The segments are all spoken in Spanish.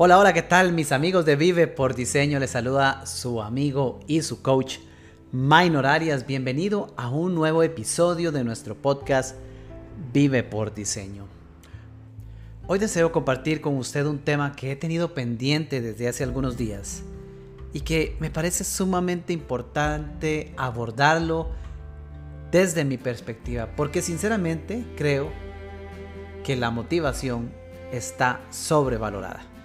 Hola, hola, ¿qué tal mis amigos de Vive por Diseño? Les saluda su amigo y su coach Minor Arias. Bienvenido a un nuevo episodio de nuestro podcast Vive por Diseño. Hoy deseo compartir con usted un tema que he tenido pendiente desde hace algunos días y que me parece sumamente importante abordarlo desde mi perspectiva, porque sinceramente creo que la motivación está sobrevalorada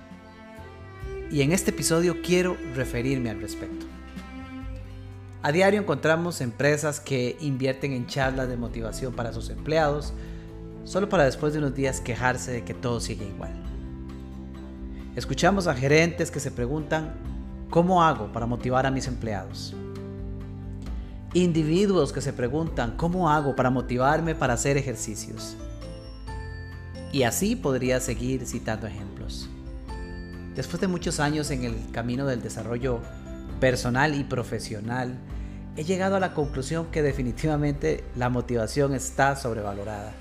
y en este episodio quiero referirme al respecto. A diario encontramos empresas que invierten en charlas de motivación para sus empleados, solo para después de unos días quejarse de que todo sigue igual. Escuchamos a gerentes que se preguntan, ¿cómo hago para motivar a mis empleados? Individuos que se preguntan, ¿cómo hago para motivarme para hacer ejercicios? Y así podría seguir citando ejemplos. Después de muchos años en el camino del desarrollo personal y profesional, he llegado a la conclusión que definitivamente la motivación está sobrevalorada.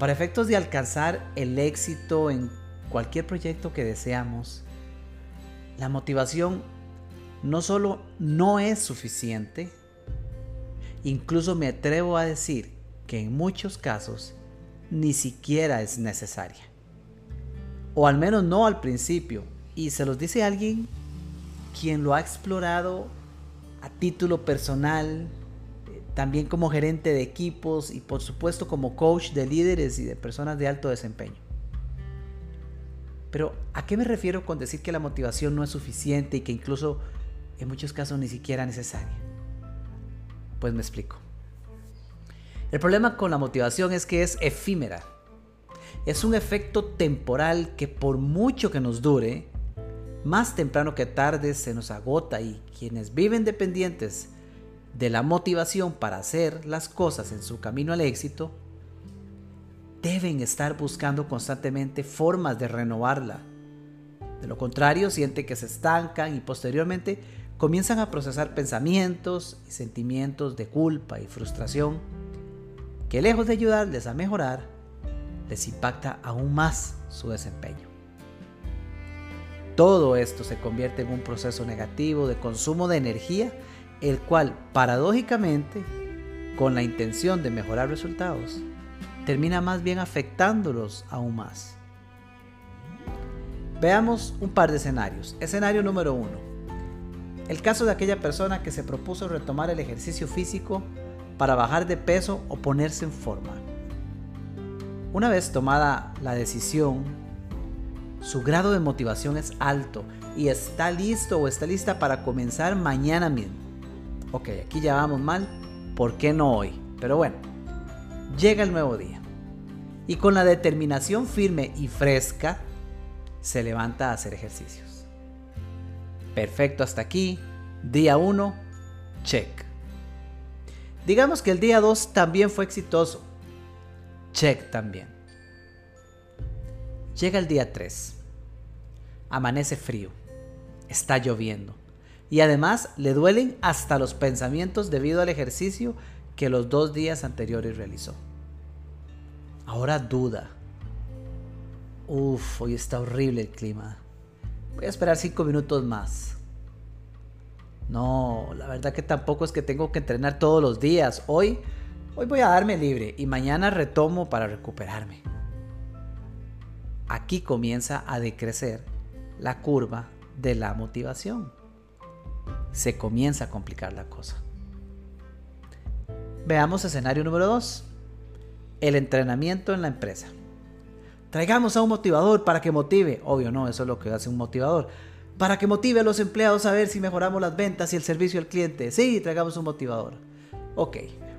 Para efectos de alcanzar el éxito en cualquier proyecto que deseamos, la motivación no solo no es suficiente, incluso me atrevo a decir que en muchos casos ni siquiera es necesaria o al menos no al principio. Y se los dice alguien quien lo ha explorado a título personal, también como gerente de equipos y por supuesto como coach de líderes y de personas de alto desempeño. Pero ¿a qué me refiero con decir que la motivación no es suficiente y que incluso en muchos casos ni siquiera necesaria? Pues me explico. El problema con la motivación es que es efímera es un efecto temporal que por mucho que nos dure, más temprano que tarde se nos agota y quienes viven dependientes de la motivación para hacer las cosas en su camino al éxito, deben estar buscando constantemente formas de renovarla. De lo contrario, sienten que se estancan y posteriormente comienzan a procesar pensamientos y sentimientos de culpa y frustración que lejos de ayudarles a mejorar, les impacta aún más su desempeño. Todo esto se convierte en un proceso negativo de consumo de energía, el cual paradójicamente, con la intención de mejorar resultados, termina más bien afectándolos aún más. Veamos un par de escenarios. Escenario número uno. El caso de aquella persona que se propuso retomar el ejercicio físico para bajar de peso o ponerse en forma. Una vez tomada la decisión, su grado de motivación es alto y está listo o está lista para comenzar mañana mismo. Ok, aquí ya vamos mal, ¿por qué no hoy? Pero bueno, llega el nuevo día y con la determinación firme y fresca se levanta a hacer ejercicios. Perfecto hasta aquí, día 1, check. Digamos que el día 2 también fue exitoso Check también. Llega el día 3. Amanece frío. Está lloviendo. Y además le duelen hasta los pensamientos debido al ejercicio que los dos días anteriores realizó. Ahora duda. Uf, hoy está horrible el clima. Voy a esperar cinco minutos más. No, la verdad que tampoco es que tengo que entrenar todos los días. Hoy Hoy voy a darme libre y mañana retomo para recuperarme. Aquí comienza a decrecer la curva de la motivación. Se comienza a complicar la cosa. Veamos escenario número 2. El entrenamiento en la empresa. Traigamos a un motivador para que motive. Obvio, no, eso es lo que hace un motivador. Para que motive a los empleados a ver si mejoramos las ventas y el servicio al cliente. Sí, traigamos un motivador. Ok,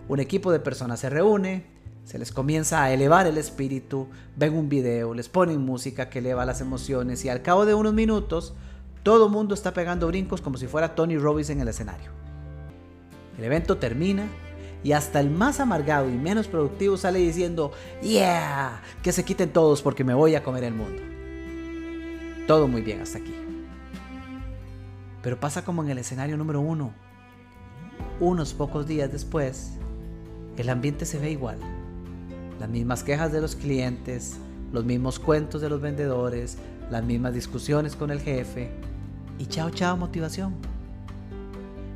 un equipo de personas se reúne, se les comienza a elevar el espíritu, ven un video, les ponen música que eleva las emociones y al cabo de unos minutos todo el mundo está pegando brincos como si fuera Tony Robbins en el escenario. El evento termina y hasta el más amargado y menos productivo sale diciendo, yeah, que se quiten todos porque me voy a comer el mundo. Todo muy bien hasta aquí. Pero pasa como en el escenario número uno. Unos pocos días después, el ambiente se ve igual. Las mismas quejas de los clientes, los mismos cuentos de los vendedores, las mismas discusiones con el jefe y chao chao motivación.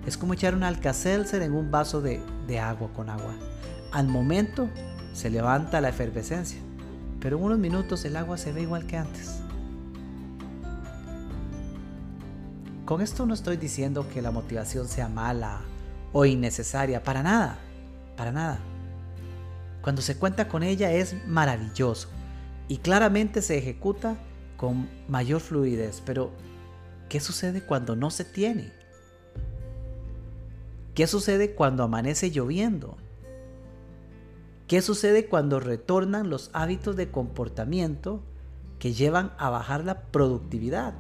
Es como echar un alcacelser en un vaso de, de agua con agua. Al momento se levanta la efervescencia, pero en unos minutos el agua se ve igual que antes. Con esto no estoy diciendo que la motivación sea mala o innecesaria, para nada, para nada. Cuando se cuenta con ella es maravilloso y claramente se ejecuta con mayor fluidez, pero ¿qué sucede cuando no se tiene? ¿Qué sucede cuando amanece lloviendo? ¿Qué sucede cuando retornan los hábitos de comportamiento que llevan a bajar la productividad?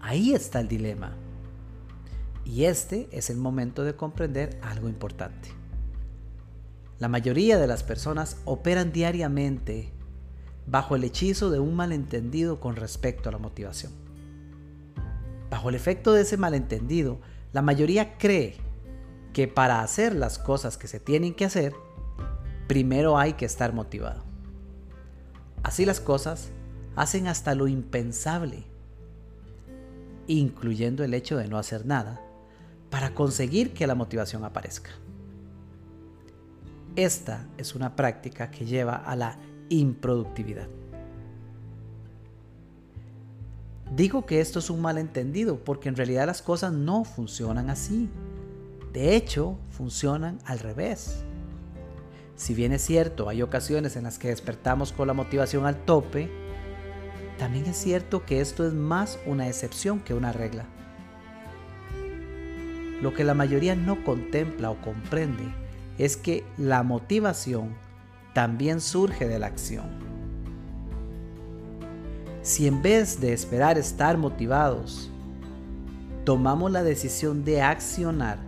Ahí está el dilema. Y este es el momento de comprender algo importante. La mayoría de las personas operan diariamente bajo el hechizo de un malentendido con respecto a la motivación. Bajo el efecto de ese malentendido, la mayoría cree que para hacer las cosas que se tienen que hacer, primero hay que estar motivado. Así las cosas hacen hasta lo impensable incluyendo el hecho de no hacer nada, para conseguir que la motivación aparezca. Esta es una práctica que lleva a la improductividad. Digo que esto es un malentendido porque en realidad las cosas no funcionan así. De hecho, funcionan al revés. Si bien es cierto, hay ocasiones en las que despertamos con la motivación al tope, también es cierto que esto es más una excepción que una regla. Lo que la mayoría no contempla o comprende es que la motivación también surge de la acción. Si en vez de esperar estar motivados, tomamos la decisión de accionar,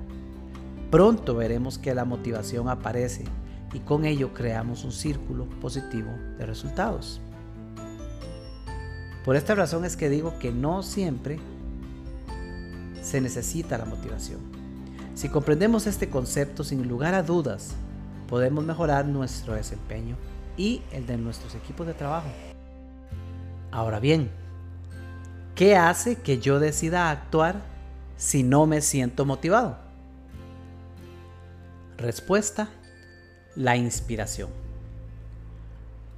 pronto veremos que la motivación aparece y con ello creamos un círculo positivo de resultados. Por esta razón es que digo que no siempre se necesita la motivación. Si comprendemos este concepto sin lugar a dudas, podemos mejorar nuestro desempeño y el de nuestros equipos de trabajo. Ahora bien, ¿qué hace que yo decida actuar si no me siento motivado? Respuesta, la inspiración.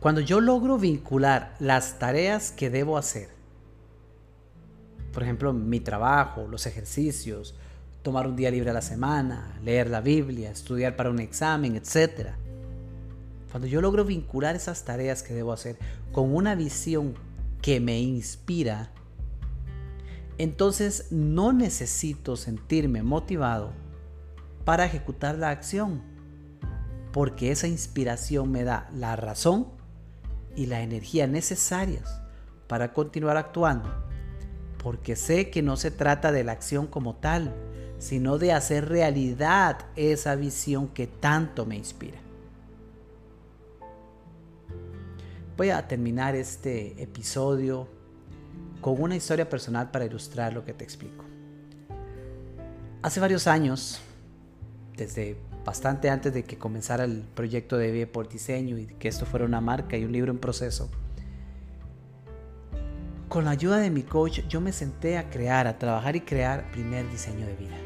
Cuando yo logro vincular las tareas que debo hacer, por ejemplo, mi trabajo, los ejercicios, tomar un día libre a la semana, leer la Biblia, estudiar para un examen, etc. Cuando yo logro vincular esas tareas que debo hacer con una visión que me inspira, entonces no necesito sentirme motivado para ejecutar la acción, porque esa inspiración me da la razón y la energía necesarias para continuar actuando, porque sé que no se trata de la acción como tal, sino de hacer realidad esa visión que tanto me inspira. Voy a terminar este episodio con una historia personal para ilustrar lo que te explico. Hace varios años, desde bastante antes de que comenzara el proyecto de Vive por Diseño y que esto fuera una marca y un libro en proceso. Con la ayuda de mi coach yo me senté a crear, a trabajar y crear primer diseño de vida.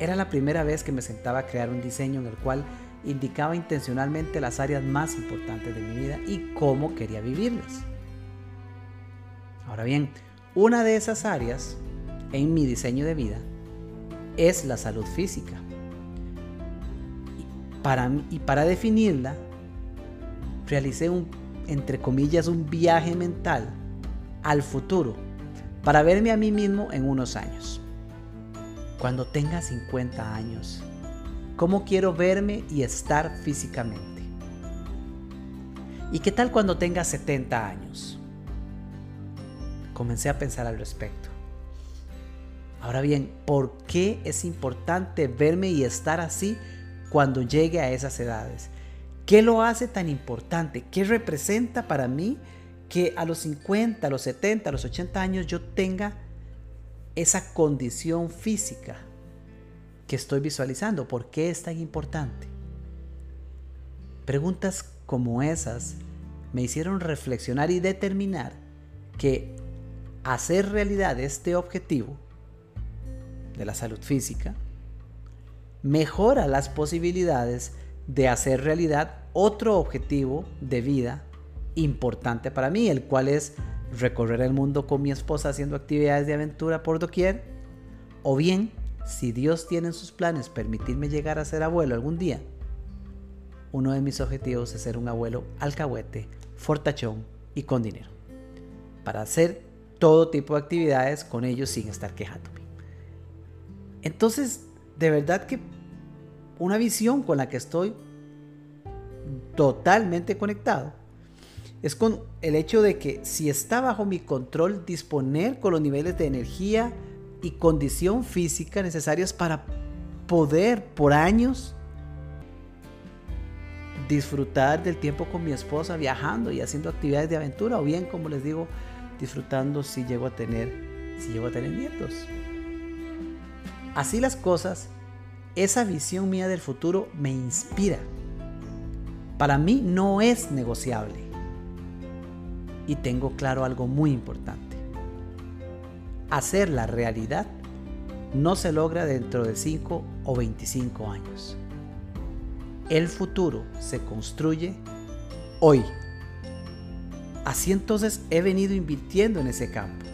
Era la primera vez que me sentaba a crear un diseño en el cual indicaba intencionalmente las áreas más importantes de mi vida y cómo quería vivirlas. Ahora bien, una de esas áreas en mi diseño de vida es la salud física y para definirla, realicé un, entre comillas, un viaje mental al futuro para verme a mí mismo en unos años. Cuando tenga 50 años, ¿cómo quiero verme y estar físicamente? ¿Y qué tal cuando tenga 70 años? Comencé a pensar al respecto. Ahora bien, ¿por qué es importante verme y estar así cuando llegue a esas edades. ¿Qué lo hace tan importante? ¿Qué representa para mí que a los 50, a los 70, a los 80 años yo tenga esa condición física que estoy visualizando? ¿Por qué es tan importante? Preguntas como esas me hicieron reflexionar y determinar que hacer realidad este objetivo de la salud física mejora las posibilidades de hacer realidad otro objetivo de vida importante para mí, el cual es recorrer el mundo con mi esposa haciendo actividades de aventura por doquier, o bien, si Dios tiene en sus planes permitirme llegar a ser abuelo algún día, uno de mis objetivos es ser un abuelo alcahuete, fortachón y con dinero, para hacer todo tipo de actividades con ellos sin estar quejándome. Entonces, de verdad que una visión con la que estoy totalmente conectado es con el hecho de que si está bajo mi control disponer con los niveles de energía y condición física necesarias para poder por años disfrutar del tiempo con mi esposa viajando y haciendo actividades de aventura o bien como les digo disfrutando si llego a tener si llego a tener nietos. Así las cosas, esa visión mía del futuro me inspira. Para mí no es negociable y tengo claro algo muy importante. Hacer la realidad no se logra dentro de 5 o 25 años. El futuro se construye hoy. Así entonces he venido invirtiendo en ese campo.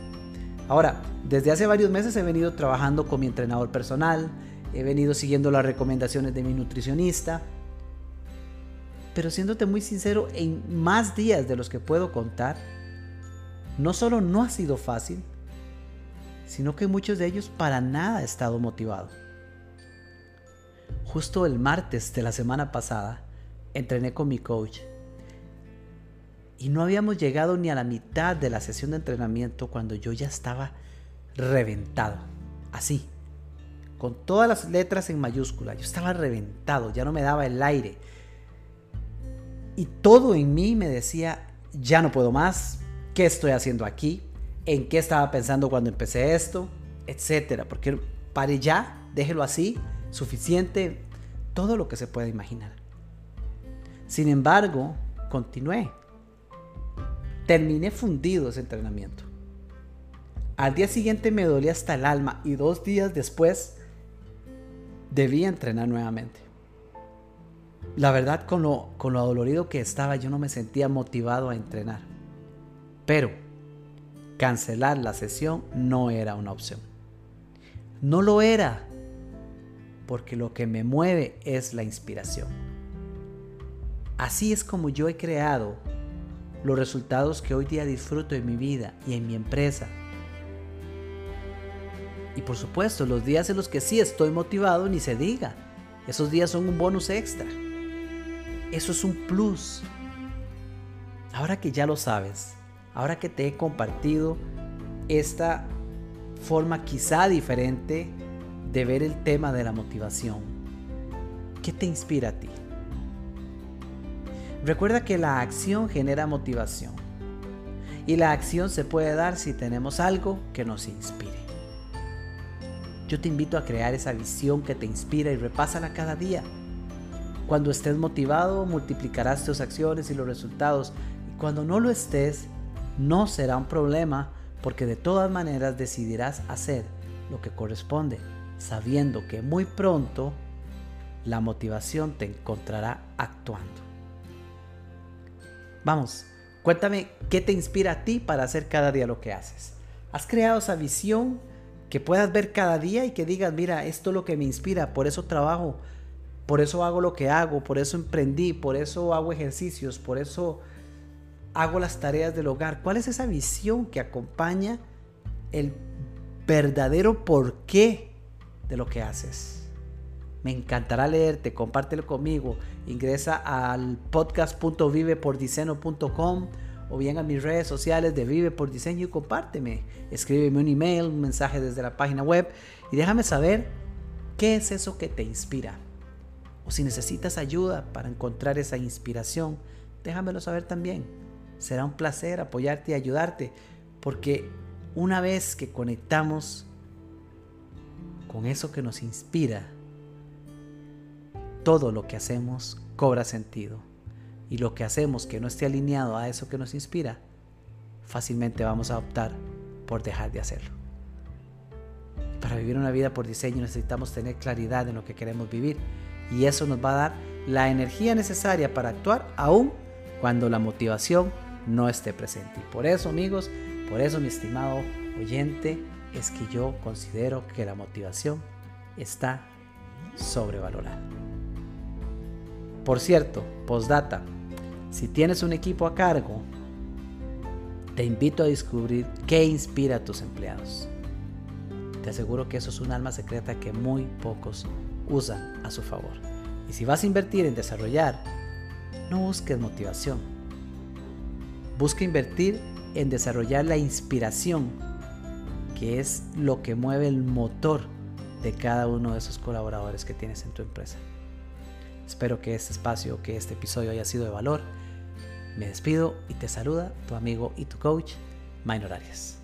Ahora, desde hace varios meses he venido trabajando con mi entrenador personal, he venido siguiendo las recomendaciones de mi nutricionista, pero siéndote muy sincero, en más días de los que puedo contar, no solo no ha sido fácil, sino que muchos de ellos para nada he estado motivado. Justo el martes de la semana pasada, entrené con mi coach y no habíamos llegado ni a la mitad de la sesión de entrenamiento cuando yo ya estaba reventado, así, con todas las letras en mayúscula, yo estaba reventado, ya no me daba el aire y todo en mí me decía, ya no puedo más, ¿qué estoy haciendo aquí? ¿En qué estaba pensando cuando empecé esto? Etcétera. Porque pare ya, déjelo así, suficiente, todo lo que se puede imaginar. Sin embargo, continué. Terminé fundido ese entrenamiento. Al día siguiente me dolía hasta el alma y dos días después debía entrenar nuevamente. La verdad, con lo, con lo dolorido que estaba, yo no me sentía motivado a entrenar. Pero cancelar la sesión no era una opción. No lo era, porque lo que me mueve es la inspiración. Así es como yo he creado los resultados que hoy día disfruto en mi vida y en mi empresa. Y por supuesto, los días en los que sí estoy motivado, ni se diga. Esos días son un bonus extra. Eso es un plus. Ahora que ya lo sabes, ahora que te he compartido esta forma quizá diferente de ver el tema de la motivación, ¿qué te inspira a ti? Recuerda que la acción genera motivación y la acción se puede dar si tenemos algo que nos inspire. Yo te invito a crear esa visión que te inspira y repásala cada día. Cuando estés motivado, multiplicarás tus acciones y los resultados. Y cuando no lo estés, no será un problema porque de todas maneras decidirás hacer lo que corresponde, sabiendo que muy pronto la motivación te encontrará actuando. Vamos, cuéntame qué te inspira a ti para hacer cada día lo que haces. ¿Has creado esa visión que puedas ver cada día y que digas, mira, esto es lo que me inspira, por eso trabajo, por eso hago lo que hago, por eso emprendí, por eso hago ejercicios, por eso hago las tareas del hogar. ¿Cuál es esa visión que acompaña el verdadero porqué de lo que haces? Me encantará leerte, compártelo conmigo. Ingresa al podcast.vivepordiceno.com o bien a mis redes sociales de Vive por Diseño y compárteme. Escríbeme un email, un mensaje desde la página web y déjame saber qué es eso que te inspira. O si necesitas ayuda para encontrar esa inspiración, déjamelo saber también. Será un placer apoyarte y ayudarte, porque una vez que conectamos con eso que nos inspira, todo lo que hacemos cobra sentido. y lo que hacemos que no esté alineado a eso que nos inspira, fácilmente vamos a optar por dejar de hacerlo. Para vivir una vida por diseño necesitamos tener claridad en lo que queremos vivir y eso nos va a dar la energía necesaria para actuar aún cuando la motivación no esté presente. Y por eso amigos, por eso mi estimado oyente, es que yo considero que la motivación está sobrevalorada. Por cierto, postdata, si tienes un equipo a cargo, te invito a descubrir qué inspira a tus empleados. Te aseguro que eso es un alma secreta que muy pocos usan a su favor. Y si vas a invertir en desarrollar, no busques motivación. Busca invertir en desarrollar la inspiración, que es lo que mueve el motor de cada uno de esos colaboradores que tienes en tu empresa. Espero que este espacio, que este episodio haya sido de valor. Me despido y te saluda tu amigo y tu coach, Minor Arias.